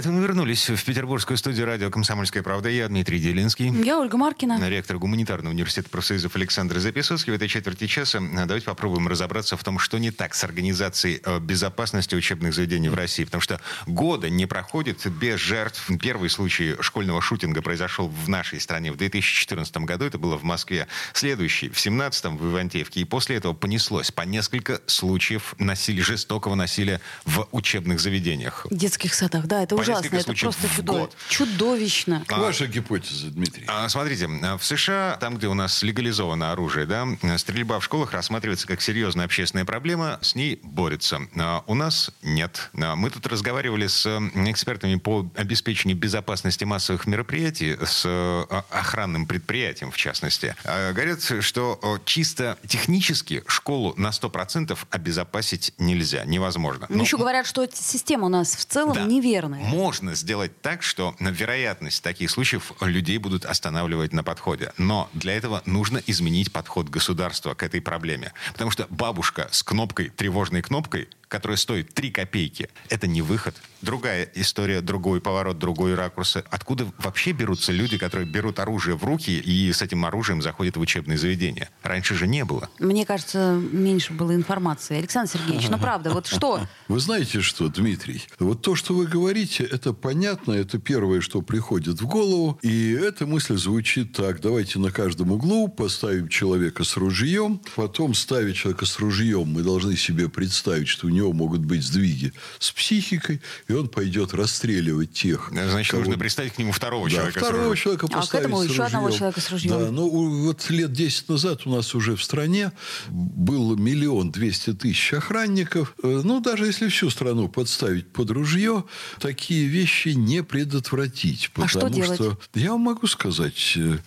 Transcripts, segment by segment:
А это мы вернулись в петербургскую студию радио «Комсомольская правда». Я Дмитрий Делинский. Я Ольга Маркина. Ректор гуманитарного университета профсоюзов Александр Записовский. В этой четверти часа давайте попробуем разобраться в том, что не так с организацией э, безопасности учебных заведений в России. Потому что года не проходит без жертв. Первый случай школьного шутинга произошел в нашей стране в 2014 году. Это было в Москве. Следующий в 2017 в Ивантеевке. И после этого понеслось по несколько случаев насилия, жестокого насилия в учебных заведениях. В детских садах, да, это По ужасно. Это случаев просто чудо- чудовищно. Ваша гипотеза, Дмитрий. А, Смотрите, а, в США, там, где у нас легализовано оружие, да, стрельба в школах рассматривается как серьезная общественная проблема, с ней борются. А У нас нет. А, Мы тут разговаривали с экспертами по обеспечению безопасности массовых мероприятий, с э, охранным предприятием, в частности. А, Говорят, что чисто технически школу на 100% обезопасить нельзя, невозможно. Но Ну, еще говорят, что система у нас в целом да. неверная. Можно сделать так, что вероятность таких случаев людей будут останавливать на подходе. Но для этого нужно изменить подход государства к этой проблеме. Потому что бабушка с кнопкой, тревожной кнопкой, которая стоит 3 копейки, это не выход. Другая история, другой поворот, другой ракурс. Откуда вообще берутся люди, которые берут оружие в руки и с этим оружием заходят в учебные заведения? Раньше же не было. Мне кажется, меньше было информации. Александр Сергеевич, ну правда, вот что? Вы знаете что, Дмитрий? Вот то, что вы говорите, это понятно, это первое, что приходит в голову. И эта мысль звучит так. Давайте на каждом углу поставим человека с ружьем. Потом, ставя человека с ружьем, мы должны себе представить, что у него могут быть сдвиги с психикой, и он пойдет расстреливать тех. Значит, кого- нужно представить к нему второго Да, человека. с второго оружием. человека А к поставить этому с еще одного ружьем. человека с ружьем. Да, ну вот лет 10 назад у нас уже в стране было миллион двести тысяч охранников. Э, Ну, даже если всю страну подставить под ружье, такие вещи не предотвратить. А что Потому делать? что я вам могу сказать, э,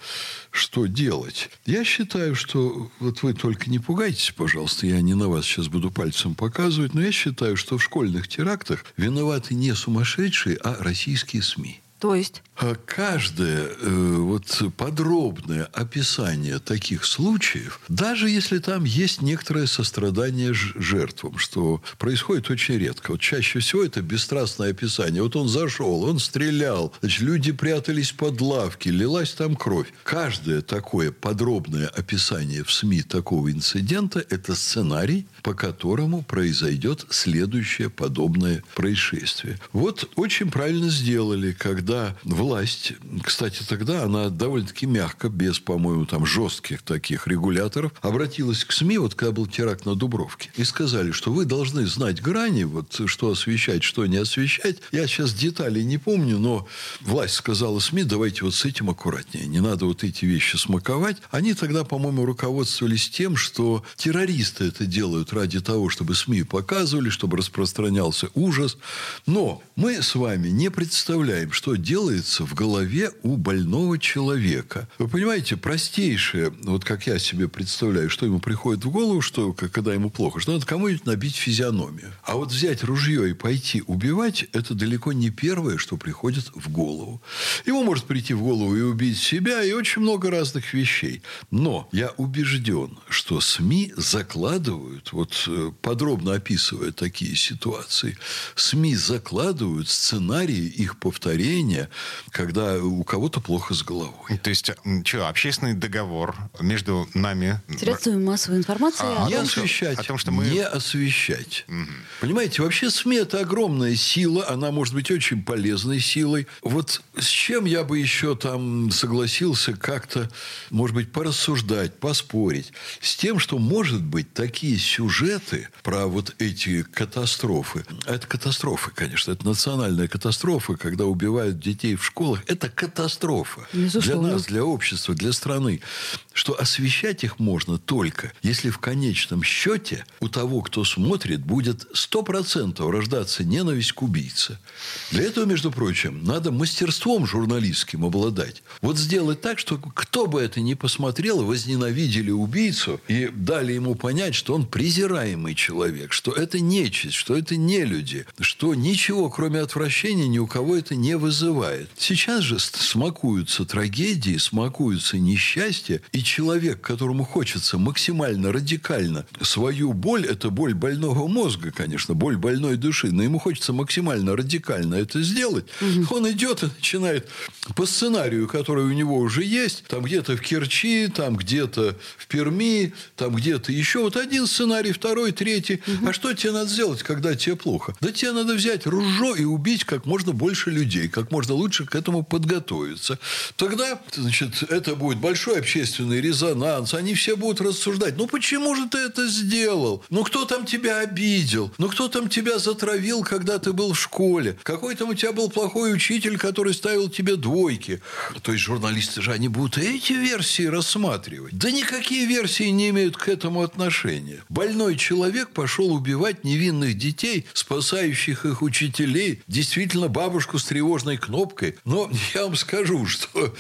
что делать. Я считаю, что... Вот вы только не пугайтесь, пожалуйста, я не на вас сейчас буду пальцем показывать, но я считаю, что в школьных терактах виноваты не сумасшедшие, а российские СМИ. То есть? А Каждое э, вот подробное описание таких случаев, даже если там есть некоторое сострадание жертвам, что происходит очень редко. Вот чаще всего это бесстрастное описание. Вот он зашел, он стрелял, значит, люди прятались под лавки, лилась там кровь. Каждое такое подробное описание в СМИ такого инцидента – это сценарий, по которому произойдет следующее подобное происшествие. Вот очень правильно сделали, когда власть, кстати, тогда она довольно-таки мягко, без, по-моему, там жестких таких регуляторов, обратилась к СМИ, вот когда был теракт на Дубровке, и сказали, что вы должны знать грани, вот что освещать, что не освещать. Я сейчас деталей не помню, но власть сказала СМИ, давайте вот с этим аккуратнее, не надо вот эти вещи смаковать. Они тогда, по-моему, руководствовались тем, что террористы это делают ради того, чтобы СМИ показывали, чтобы распространялся ужас. Но мы с вами не представляем, что делается в голове у больного человека. Вы понимаете, простейшее, вот как я себе представляю, что ему приходит в голову, что когда ему плохо, что надо кому-нибудь набить физиономию. А вот взять ружье и пойти убивать, это далеко не первое, что приходит в голову. Ему может прийти в голову и убить себя, и очень много разных вещей. Но я убежден, что СМИ закладывают, вот э, подробно описывая такие ситуации, СМИ закладывают сценарии их повторения, когда у кого-то плохо с головой. То есть, что, общественный договор между нами... Средствами массовой информации. А, о не том, что- освещать. о том, что мы- Не освещать. Понимаете, вообще СМИ это огромная сила, она может быть очень полезной силой. Вот с чем я бы еще там согласился как-то, может быть, порассуждать, поспорить. С тем, что, может быть, такие сюжеты про вот эти катастрофы. Это катастрофы, конечно. Это национальная катастрофа, когда убивают детей в школах, это катастрофа. Безусловно. Для нас, для общества, для страны. Что освещать их можно только, если в конечном счете у того, кто смотрит, будет 100% рождаться ненависть к убийце. Для этого, между прочим, надо мастерством журналистским обладать. Вот сделать так, что кто бы это ни посмотрел, возненавидели убийцу и дали ему понять, что он презираемый человек, что это нечисть, что это не люди, что ничего, кроме отвращения, ни у кого это не вызывает. Сейчас же смакуются трагедии, смакуются несчастья, и человек, которому хочется максимально радикально свою боль, это боль больного мозга, конечно, боль больной души, но ему хочется максимально радикально это сделать, угу. он идет и начинает по сценарию, который у него уже есть, там где-то в Керчи, там где-то в Перми, там где-то еще. Вот один сценарий, второй, третий. Угу. А что тебе надо сделать, когда тебе плохо? Да тебе надо взять ружье и убить как можно больше людей, как можно лучше к этому подготовиться. Тогда, значит, это будет большой общественный резонанс. Они все будут рассуждать. Ну, почему же ты это сделал? Ну, кто там тебя обидел? Ну, кто там тебя затравил, когда ты был в школе? Какой там у тебя был плохой учитель, который ставил тебе двойки? То есть, журналисты же, они будут эти версии рассматривать. Да никакие версии не имеют к этому отношения. Больной человек пошел убивать невинных детей, спасающих их учителей, действительно бабушку с тревожной кнопкой. Но я вам скажу, что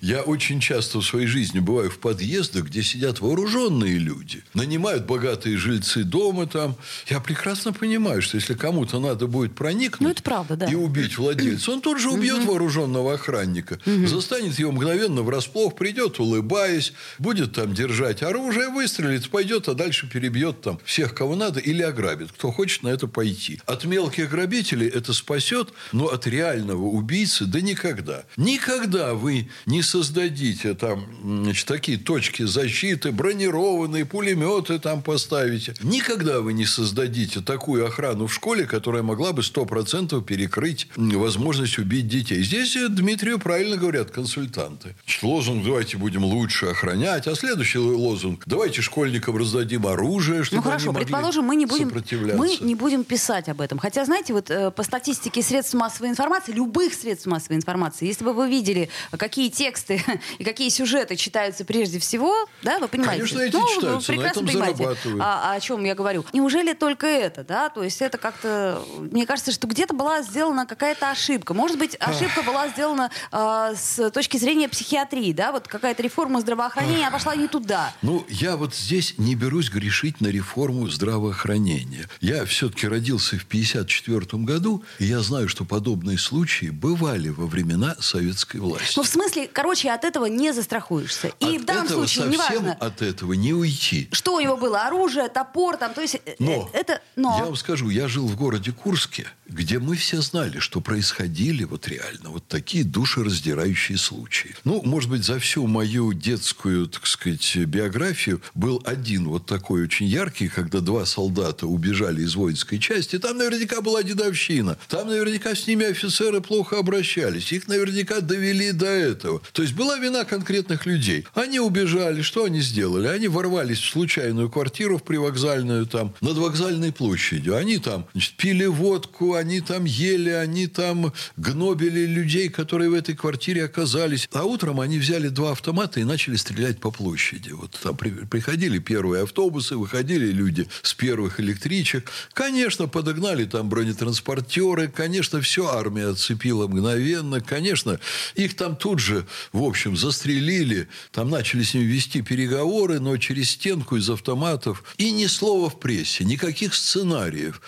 я очень часто в своей жизни бываю в подъездах, где сидят вооруженные люди, нанимают богатые жильцы дома там. Я прекрасно понимаю, что если кому-то надо будет проникнуть ну, это правда, да. и убить владельца, он тут же убьет вооруженного охранника, застанет его мгновенно врасплох, придет, улыбаясь, будет там держать оружие, выстрелит, пойдет, а дальше перебьет там всех, кого надо, или ограбит, кто хочет на это пойти. От мелких грабителей это спасет, но от реального убийцы да никогда. Никогда вы не создадите там значит, такие точки защиты, бронированные пулеметы там поставите. Никогда вы не создадите такую охрану в школе, которая могла бы 100% перекрыть возможность убить детей. Здесь Дмитрию правильно говорят консультанты. Лозунг «давайте будем лучше охранять», а следующий лозунг «давайте школьникам раздадим оружие, чтобы ну, хорошо, они могли предположим, мы не будем, мы не будем писать об этом. Хотя, знаете, вот э, по статистике средств массовой информации, любых средств массовой информации, если бы вы видели, какие тексты и какие сюжеты читаются прежде всего, да, вы понимаете? Конечно, эти ну, читаются, вы прекрасно понимаете, а, о чем я говорю. Неужели только это, да? То есть это как-то, мне кажется, что где-то была сделана какая-то ошибка. Может быть, ошибка была сделана э, с точки зрения психиатрии, да? Вот какая-то реформа здравоохранения а пошла не туда. Ну, я вот здесь не берусь грешить на реформу здравоохранения. Я все-таки родился в 1954 году, и я знаю, что подобные случаи бывали во времена советской власти. Ну, в смысле, короче, от этого не застрахуешься. И от в данном этого случае, совсем неважно... от этого не уйти. Что у него было? Оружие, топор, там, то есть... Э, но, это, но... я вам скажу, я жил в городе Курске, где мы все знали, что происходили вот реально вот такие душераздирающие случаи. Ну, может быть, за всю мою детскую, так сказать, биографию был один вот такой очень яркий, когда два солдата убежали из воинской части. Там наверняка была дедовщина. Там наверняка с ними офицеры плохо обращались. Их наверняка довели до этого. То есть была вина конкретных людей. Они убежали. Что они сделали? Они ворвались в случайную квартиру в привокзальную там, над вокзальной площадью. Они там значит, пили водку, они там ели, они там гнобили людей, которые в этой квартире оказались. А утром они взяли два автомата и начали стрелять по площади. Вот там при, приходили первые автобусы, выходили люди с первых электричек. Конечно, подогнали там бронетранспортеры, конечно, все армия отцепила мгновенно, конечно, их там тут же, в общем, застрелили, там начали с ними вести переговоры, но через стенку из автоматов. И ни слова в прессе, никаких сценариев.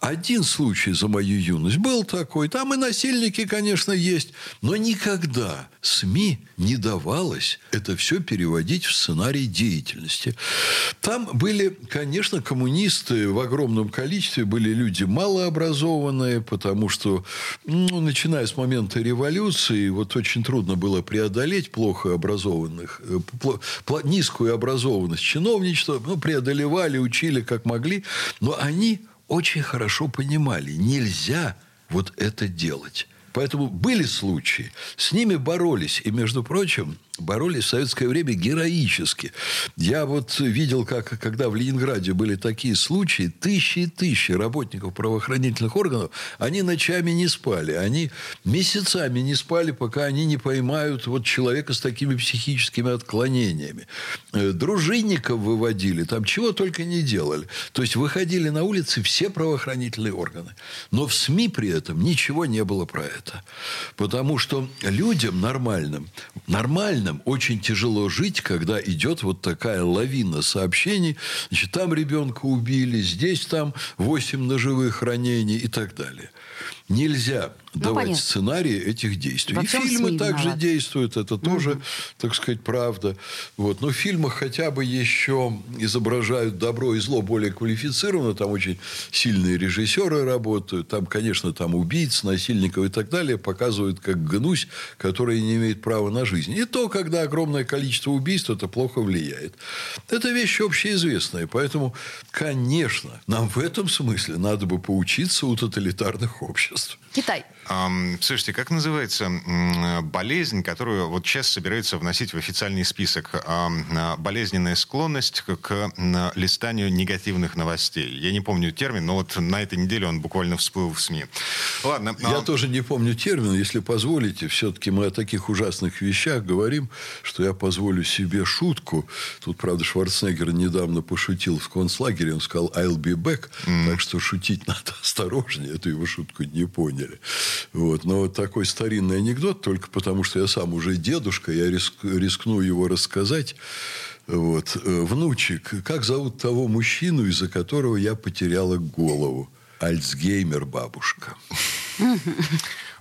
Один случай за мою юность был такой. Там и насильники, конечно, есть. Но никогда СМИ не давалось это все переводить в сценарий деятельности. Там были, конечно, коммунисты в огромном количестве, были люди малообразованные, потому что, ну, начиная с момента революции, вот очень трудно было преодолеть плохо образованных, э, низкую образованность чиновничества, ну, преодолевали, учили как могли, но они очень хорошо понимали, нельзя вот это делать. Поэтому были случаи, с ними боролись. И, между прочим, боролись в советское время героически. Я вот видел, как когда в Ленинграде были такие случаи, тысячи и тысячи работников правоохранительных органов, они ночами не спали, они месяцами не спали, пока они не поймают вот человека с такими психическими отклонениями. Э, дружинников выводили, там чего только не делали. То есть выходили на улицы все правоохранительные органы. Но в СМИ при этом ничего не было про это. Потому что людям нормальным, нормальным очень тяжело жить, когда идет вот такая лавина сообщений. Значит, там ребенка убили, здесь там 8 ножевых ранений и так далее. Нельзя ну, давать понятно. сценарии этих действий. Во и фильмы также виноват. действуют, это тоже, угу. так сказать, правда. Вот. Но в фильмах хотя бы еще изображают добро и зло более квалифицированно, там очень сильные режиссеры работают, там, конечно, там убийц, насильников и так далее показывают как гнусь, который не имеет права на жизнь. И то, когда огромное количество убийств, это плохо влияет. Это вещь общеизвестная, поэтому, конечно, нам в этом смысле надо бы поучиться у тоталитарных обществ. Китай. Слушайте, как называется болезнь, которую вот сейчас собираются вносить в официальный список? Болезненная склонность к листанию негативных новостей. Я не помню термин, но вот на этой неделе он буквально всплыл в СМИ. Ладно. Я а... тоже не помню термин. Если позволите, все-таки мы о таких ужасных вещах говорим, что я позволю себе шутку. Тут, правда, Шварценеггер недавно пошутил в концлагере. Он сказал «I'll be back». Mm. Так что шутить надо осторожнее. Эту его шутку не поняли. Вот. Но вот такой старинный анекдот, только потому что я сам уже дедушка, я риск, рискну его рассказать. Вот. Э, внучек, как зовут того мужчину, из-за которого я потеряла голову? Альцгеймер бабушка.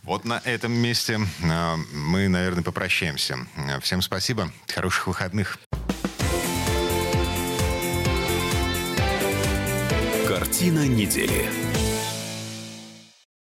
Вот на этом месте э, мы, наверное, попрощаемся. Всем спасибо. Хороших выходных. Картина недели.